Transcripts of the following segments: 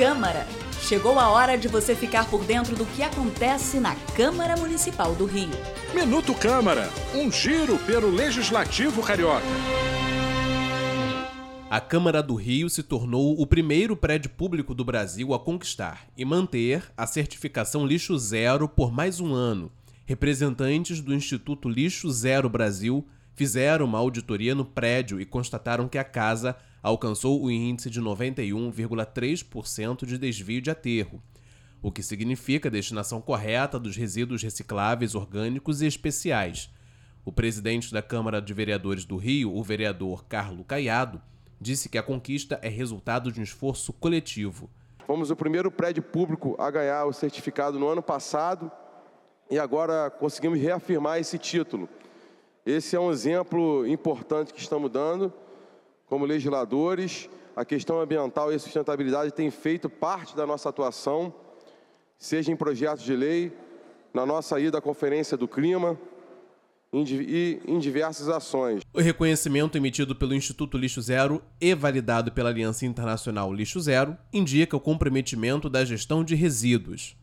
Câmara. Chegou a hora de você ficar por dentro do que acontece na Câmara Municipal do Rio. Minuto Câmara, um giro pelo Legislativo Carioca. A Câmara do Rio se tornou o primeiro prédio público do Brasil a conquistar e manter a certificação Lixo Zero por mais um ano. Representantes do Instituto Lixo Zero Brasil fizeram uma auditoria no prédio e constataram que a casa alcançou o índice de 91,3% de desvio de aterro, o que significa a destinação correta dos resíduos recicláveis orgânicos e especiais. O presidente da Câmara de Vereadores do Rio, o vereador Carlo Caiado, disse que a conquista é resultado de um esforço coletivo. Fomos o primeiro prédio público a ganhar o certificado no ano passado e agora conseguimos reafirmar esse título. Esse é um exemplo importante que estamos dando como legisladores, a questão ambiental e sustentabilidade tem feito parte da nossa atuação, seja em projetos de lei, na nossa ida à Conferência do Clima e em diversas ações. O reconhecimento emitido pelo Instituto Lixo Zero e validado pela Aliança Internacional Lixo Zero indica o comprometimento da gestão de resíduos.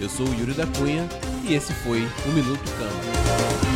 Eu sou o Yuri da Cunha e esse foi o Minuto Câmara.